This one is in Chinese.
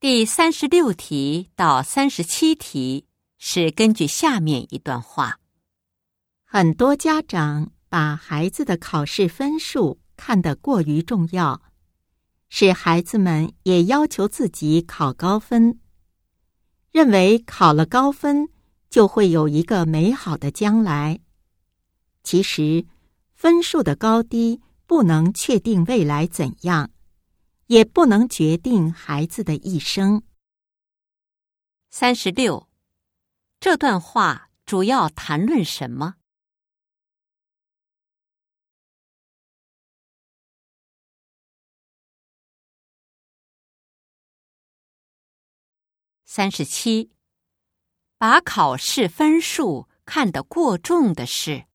第三十六题到三十七题是根据下面一段话：很多家长把孩子的考试分数看得过于重要，使孩子们也要求自己考高分，认为考了高分就会有一个美好的将来。其实，分数的高低不能确定未来怎样。也不能决定孩子的一生。三十六，这段话主要谈论什么？三十七，把考试分数看得过重的是。